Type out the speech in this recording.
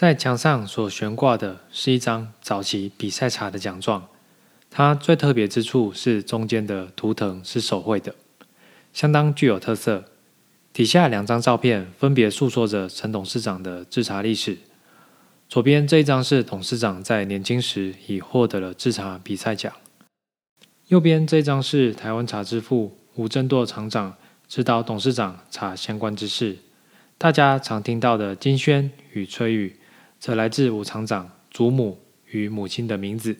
在墙上所悬挂的是一张早期比赛茶的奖状，它最特别之处是中间的图腾是手绘的，相当具有特色。底下两张照片分别诉说着陈董事长的制茶历史。左边这一张是董事长在年轻时已获得了制茶比赛奖，右边这一张是台湾茶之父吴振铎厂长指导董事长茶相关之事。大家常听到的金萱与翠玉，则来自吴厂长祖母与母亲的名字。